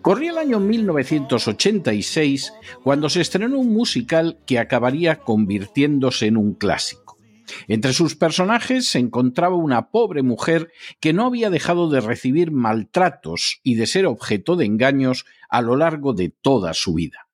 Corría el año 1986 cuando se estrenó un musical que acabaría convirtiéndose en un clásico. Entre sus personajes se encontraba una pobre mujer que no había dejado de recibir maltratos y de ser objeto de engaños a lo largo de toda su vida.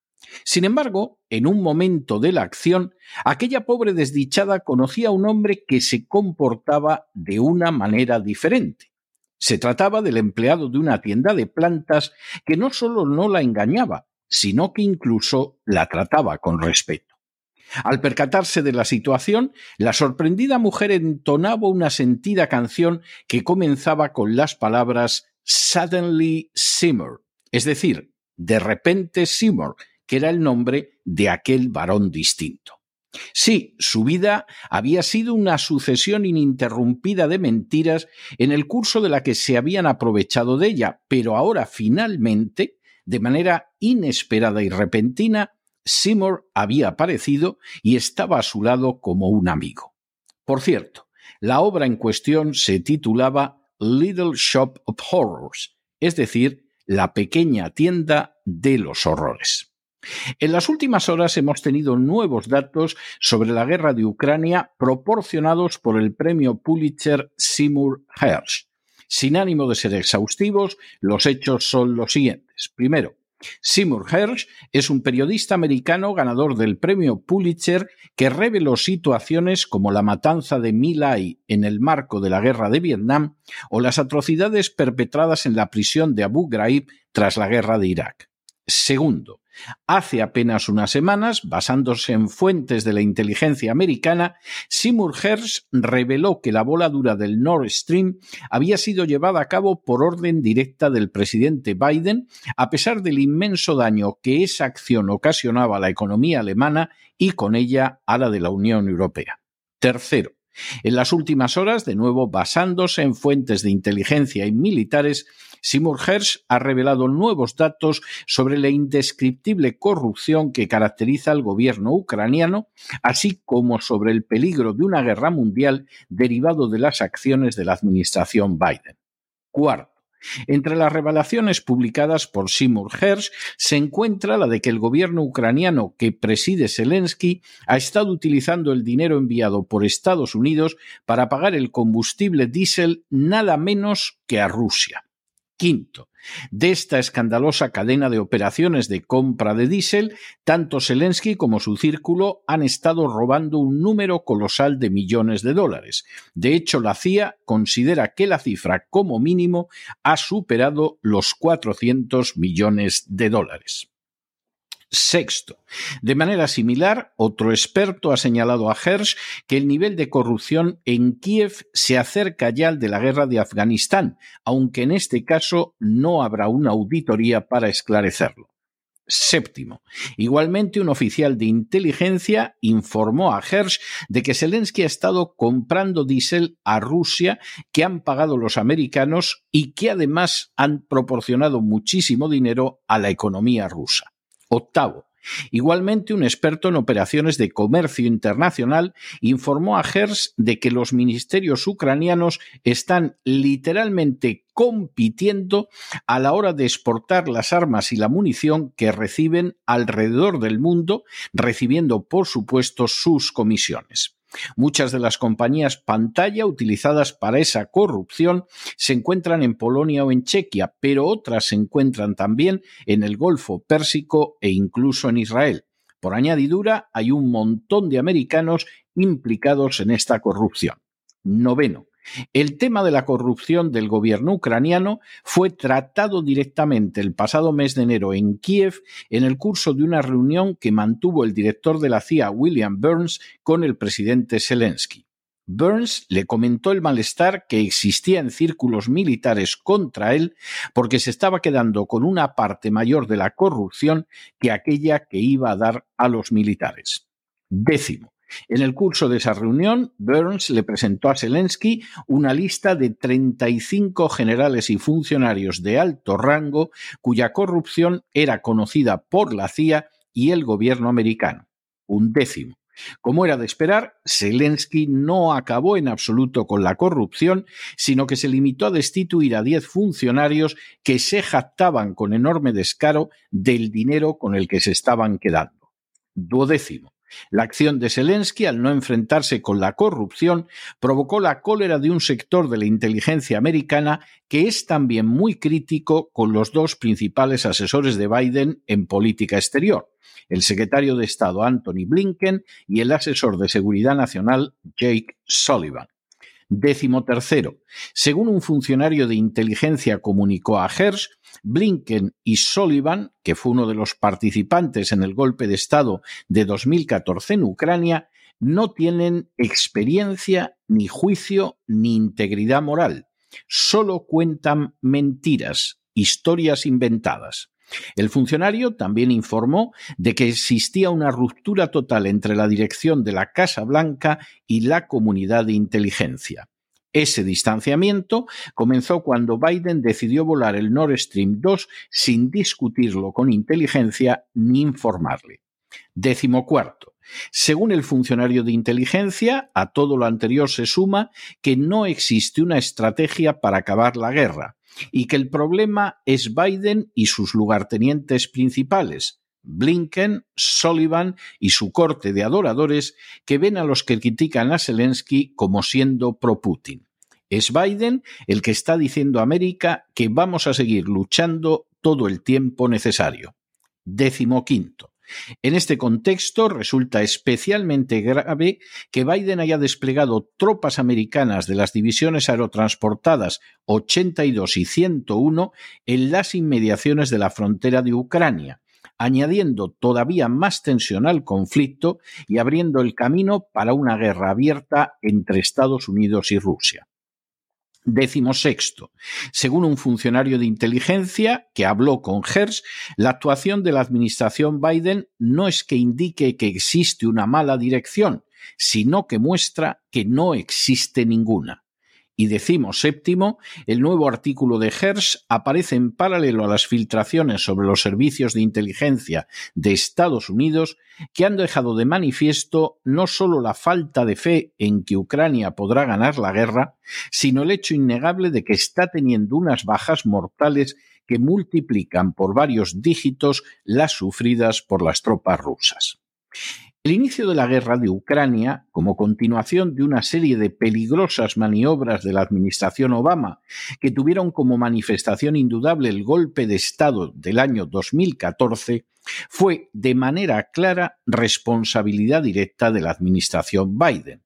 Sin embargo, en un momento de la acción, aquella pobre desdichada conocía a un hombre que se comportaba de una manera diferente. Se trataba del empleado de una tienda de plantas que no solo no la engañaba, sino que incluso la trataba con respeto. Al percatarse de la situación, la sorprendida mujer entonaba una sentida canción que comenzaba con las palabras Suddenly Seymour, es decir, de repente Seymour, que era el nombre de aquel varón distinto. Sí, su vida había sido una sucesión ininterrumpida de mentiras en el curso de la que se habían aprovechado de ella, pero ahora finalmente, de manera inesperada y repentina, Seymour había aparecido y estaba a su lado como un amigo. Por cierto, la obra en cuestión se titulaba Little Shop of Horrors, es decir, la pequeña tienda de los horrores. En las últimas horas hemos tenido nuevos datos sobre la guerra de Ucrania proporcionados por el premio Pulitzer Seymour Hersh. Sin ánimo de ser exhaustivos, los hechos son los siguientes. Primero, Seymour Hersh es un periodista americano ganador del premio Pulitzer que reveló situaciones como la matanza de My Lai en el marco de la guerra de Vietnam o las atrocidades perpetradas en la prisión de Abu Ghraib tras la guerra de Irak. Segundo, Hace apenas unas semanas, basándose en fuentes de la inteligencia americana, Seymour Hersh reveló que la voladura del Nord Stream había sido llevada a cabo por orden directa del presidente Biden, a pesar del inmenso daño que esa acción ocasionaba a la economía alemana y con ella a la de la Unión Europea. Tercero, en las últimas horas, de nuevo basándose en fuentes de inteligencia y militares, Seymour Hersh ha revelado nuevos datos sobre la indescriptible corrupción que caracteriza al gobierno ucraniano, así como sobre el peligro de una guerra mundial derivado de las acciones de la administración Biden. Cuarto, entre las revelaciones publicadas por Seymour Hersh se encuentra la de que el gobierno ucraniano que preside Zelensky ha estado utilizando el dinero enviado por Estados Unidos para pagar el combustible diésel nada menos que a Rusia. Quinto, de esta escandalosa cadena de operaciones de compra de diésel, tanto Zelensky como su círculo han estado robando un número colosal de millones de dólares. De hecho, la CIA considera que la cifra como mínimo ha superado los 400 millones de dólares. Sexto, de manera similar, otro experto ha señalado a Hersh que el nivel de corrupción en Kiev se acerca ya al de la guerra de Afganistán, aunque en este caso no habrá una auditoría para esclarecerlo. Séptimo. Igualmente, un oficial de inteligencia informó a Hersh de que Zelensky ha estado comprando diésel a Rusia que han pagado los americanos y que además han proporcionado muchísimo dinero a la economía rusa. Octavo, Igualmente, un experto en operaciones de comercio internacional informó a Hers de que los ministerios ucranianos están literalmente compitiendo a la hora de exportar las armas y la munición que reciben alrededor del mundo, recibiendo, por supuesto, sus comisiones. Muchas de las compañías pantalla utilizadas para esa corrupción se encuentran en Polonia o en Chequia, pero otras se encuentran también en el Golfo Pérsico e incluso en Israel. Por añadidura, hay un montón de americanos implicados en esta corrupción. Noveno. El tema de la corrupción del gobierno ucraniano fue tratado directamente el pasado mes de enero en Kiev en el curso de una reunión que mantuvo el director de la CIA, William Burns, con el presidente Zelensky. Burns le comentó el malestar que existía en círculos militares contra él porque se estaba quedando con una parte mayor de la corrupción que aquella que iba a dar a los militares. Décimo. En el curso de esa reunión, Burns le presentó a Zelensky una lista de 35 generales y funcionarios de alto rango cuya corrupción era conocida por la CIA y el gobierno americano. Un décimo. Como era de esperar, Zelensky no acabó en absoluto con la corrupción, sino que se limitó a destituir a diez funcionarios que se jactaban con enorme descaro del dinero con el que se estaban quedando. Duodécimo. La acción de Zelensky, al no enfrentarse con la corrupción, provocó la cólera de un sector de la inteligencia americana que es también muy crítico con los dos principales asesores de Biden en política exterior, el secretario de Estado Anthony Blinken y el asesor de Seguridad Nacional Jake Sullivan. Décimo tercero. Según un funcionario de inteligencia comunicó a Hersh, Blinken y Sullivan, que fue uno de los participantes en el golpe de Estado de 2014 en Ucrania, no tienen experiencia, ni juicio, ni integridad moral. Solo cuentan mentiras, historias inventadas. El funcionario también informó de que existía una ruptura total entre la dirección de la Casa Blanca y la comunidad de inteligencia. Ese distanciamiento comenzó cuando Biden decidió volar el Nord Stream 2 sin discutirlo con inteligencia ni informarle. Décimo cuarto. Según el funcionario de inteligencia, a todo lo anterior se suma que no existe una estrategia para acabar la guerra, y que el problema es Biden y sus lugartenientes principales, Blinken, Sullivan y su corte de adoradores que ven a los que critican a Zelensky como siendo pro-Putin. Es Biden el que está diciendo a América que vamos a seguir luchando todo el tiempo necesario. Décimo quinto. En este contexto resulta especialmente grave que Biden haya desplegado tropas americanas de las divisiones aerotransportadas 82 y 101 en las inmediaciones de la frontera de Ucrania, añadiendo todavía más tensión al conflicto y abriendo el camino para una guerra abierta entre Estados Unidos y Rusia. Décimo sexto. Según un funcionario de inteligencia que habló con Hersh, la actuación de la administración Biden no es que indique que existe una mala dirección, sino que muestra que no existe ninguna. Y decimos séptimo, el nuevo artículo de Hersh aparece en paralelo a las filtraciones sobre los servicios de inteligencia de Estados Unidos que han dejado de manifiesto no solo la falta de fe en que Ucrania podrá ganar la guerra, sino el hecho innegable de que está teniendo unas bajas mortales que multiplican por varios dígitos las sufridas por las tropas rusas. El inicio de la guerra de Ucrania, como continuación de una serie de peligrosas maniobras de la administración Obama, que tuvieron como manifestación indudable el golpe de Estado del año 2014, fue de manera clara responsabilidad directa de la administración Biden.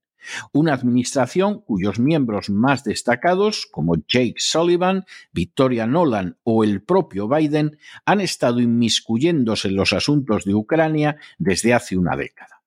Una administración cuyos miembros más destacados, como Jake Sullivan, Victoria Nolan o el propio Biden, han estado inmiscuyéndose en los asuntos de Ucrania desde hace una década.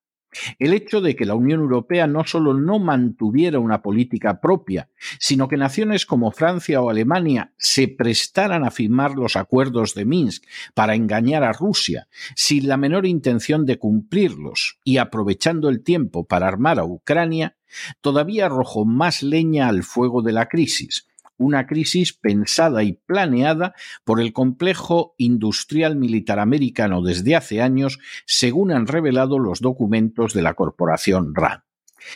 El hecho de que la Unión Europea no solo no mantuviera una política propia, sino que naciones como Francia o Alemania se prestaran a firmar los acuerdos de Minsk para engañar a Rusia, sin la menor intención de cumplirlos y aprovechando el tiempo para armar a Ucrania, todavía arrojó más leña al fuego de la crisis, una crisis pensada y planeada por el complejo industrial militar americano desde hace años, según han revelado los documentos de la corporación RAND.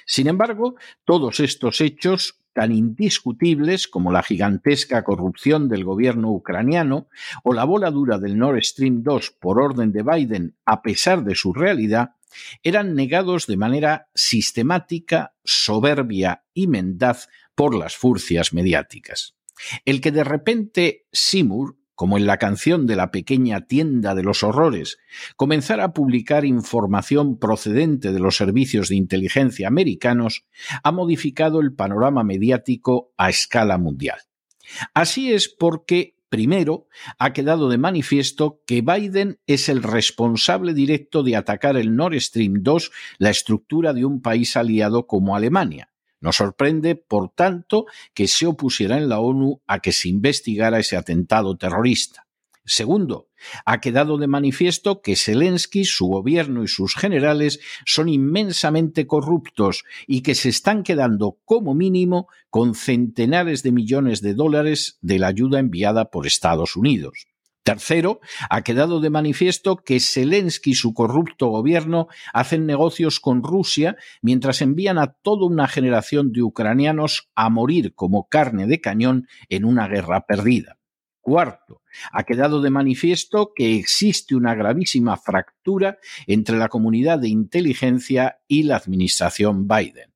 Sin embargo, todos estos hechos tan indiscutibles como la gigantesca corrupción del gobierno ucraniano o la voladura del Nord Stream 2 por orden de Biden a pesar de su realidad, eran negados de manera sistemática, soberbia y mendaz por las furcias mediáticas. El que de repente Seymour, como en la canción de la pequeña tienda de los horrores, comenzara a publicar información procedente de los servicios de inteligencia americanos, ha modificado el panorama mediático a escala mundial. Así es porque Primero, ha quedado de manifiesto que Biden es el responsable directo de atacar el Nord Stream 2, la estructura de un país aliado como Alemania. Nos sorprende, por tanto, que se opusiera en la ONU a que se investigara ese atentado terrorista. Segundo, ha quedado de manifiesto que Zelensky, su gobierno y sus generales son inmensamente corruptos y que se están quedando como mínimo con centenares de millones de dólares de la ayuda enviada por Estados Unidos. Tercero, ha quedado de manifiesto que Zelensky y su corrupto gobierno hacen negocios con Rusia mientras envían a toda una generación de ucranianos a morir como carne de cañón en una guerra perdida. Cuarto, ha quedado de manifiesto que existe una gravísima fractura entre la comunidad de inteligencia y la administración Biden.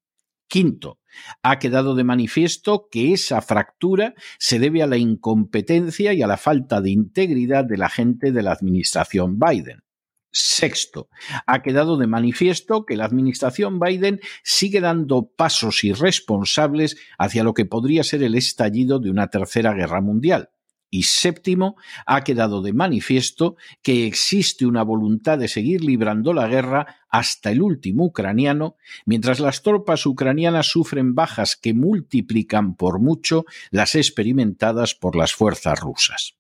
Quinto, ha quedado de manifiesto que esa fractura se debe a la incompetencia y a la falta de integridad de la gente de la administración Biden. Sexto, ha quedado de manifiesto que la administración Biden sigue dando pasos irresponsables hacia lo que podría ser el estallido de una tercera guerra mundial. Y séptimo, ha quedado de manifiesto que existe una voluntad de seguir librando la guerra hasta el último ucraniano, mientras las tropas ucranianas sufren bajas que multiplican por mucho las experimentadas por las fuerzas rusas.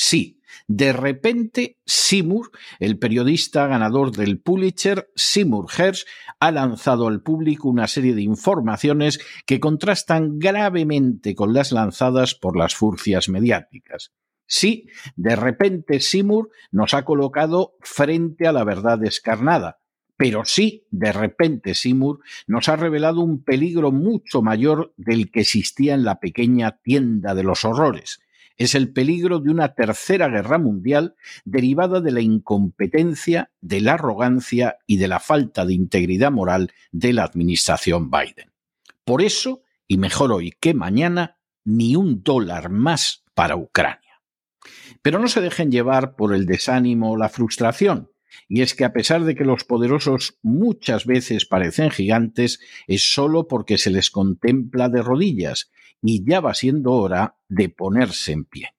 Sí, de repente, Seymour, el periodista ganador del Pulitzer, Seymour Hersh, ha lanzado al público una serie de informaciones que contrastan gravemente con las lanzadas por las furcias mediáticas. Sí, de repente Seymour nos ha colocado frente a la verdad descarnada, pero sí, de repente Seymour nos ha revelado un peligro mucho mayor del que existía en la pequeña tienda de los horrores, es el peligro de una tercera guerra mundial derivada de la incompetencia, de la arrogancia y de la falta de integridad moral de la administración Biden. Por eso, y mejor hoy que mañana, ni un dólar más para Ucrania. Pero no se dejen llevar por el desánimo o la frustración. Y es que a pesar de que los poderosos muchas veces parecen gigantes, es solo porque se les contempla de rodillas y ya va siendo hora de ponerse en pie.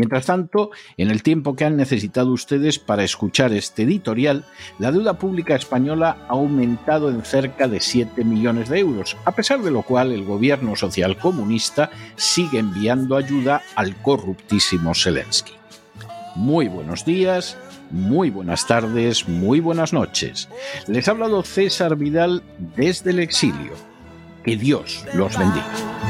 Mientras tanto, en el tiempo que han necesitado ustedes para escuchar este editorial, la deuda pública española ha aumentado en cerca de 7 millones de euros, a pesar de lo cual el gobierno social comunista sigue enviando ayuda al corruptísimo Zelensky. Muy buenos días, muy buenas tardes, muy buenas noches. Les ha hablado César Vidal desde el exilio. Que Dios los bendiga.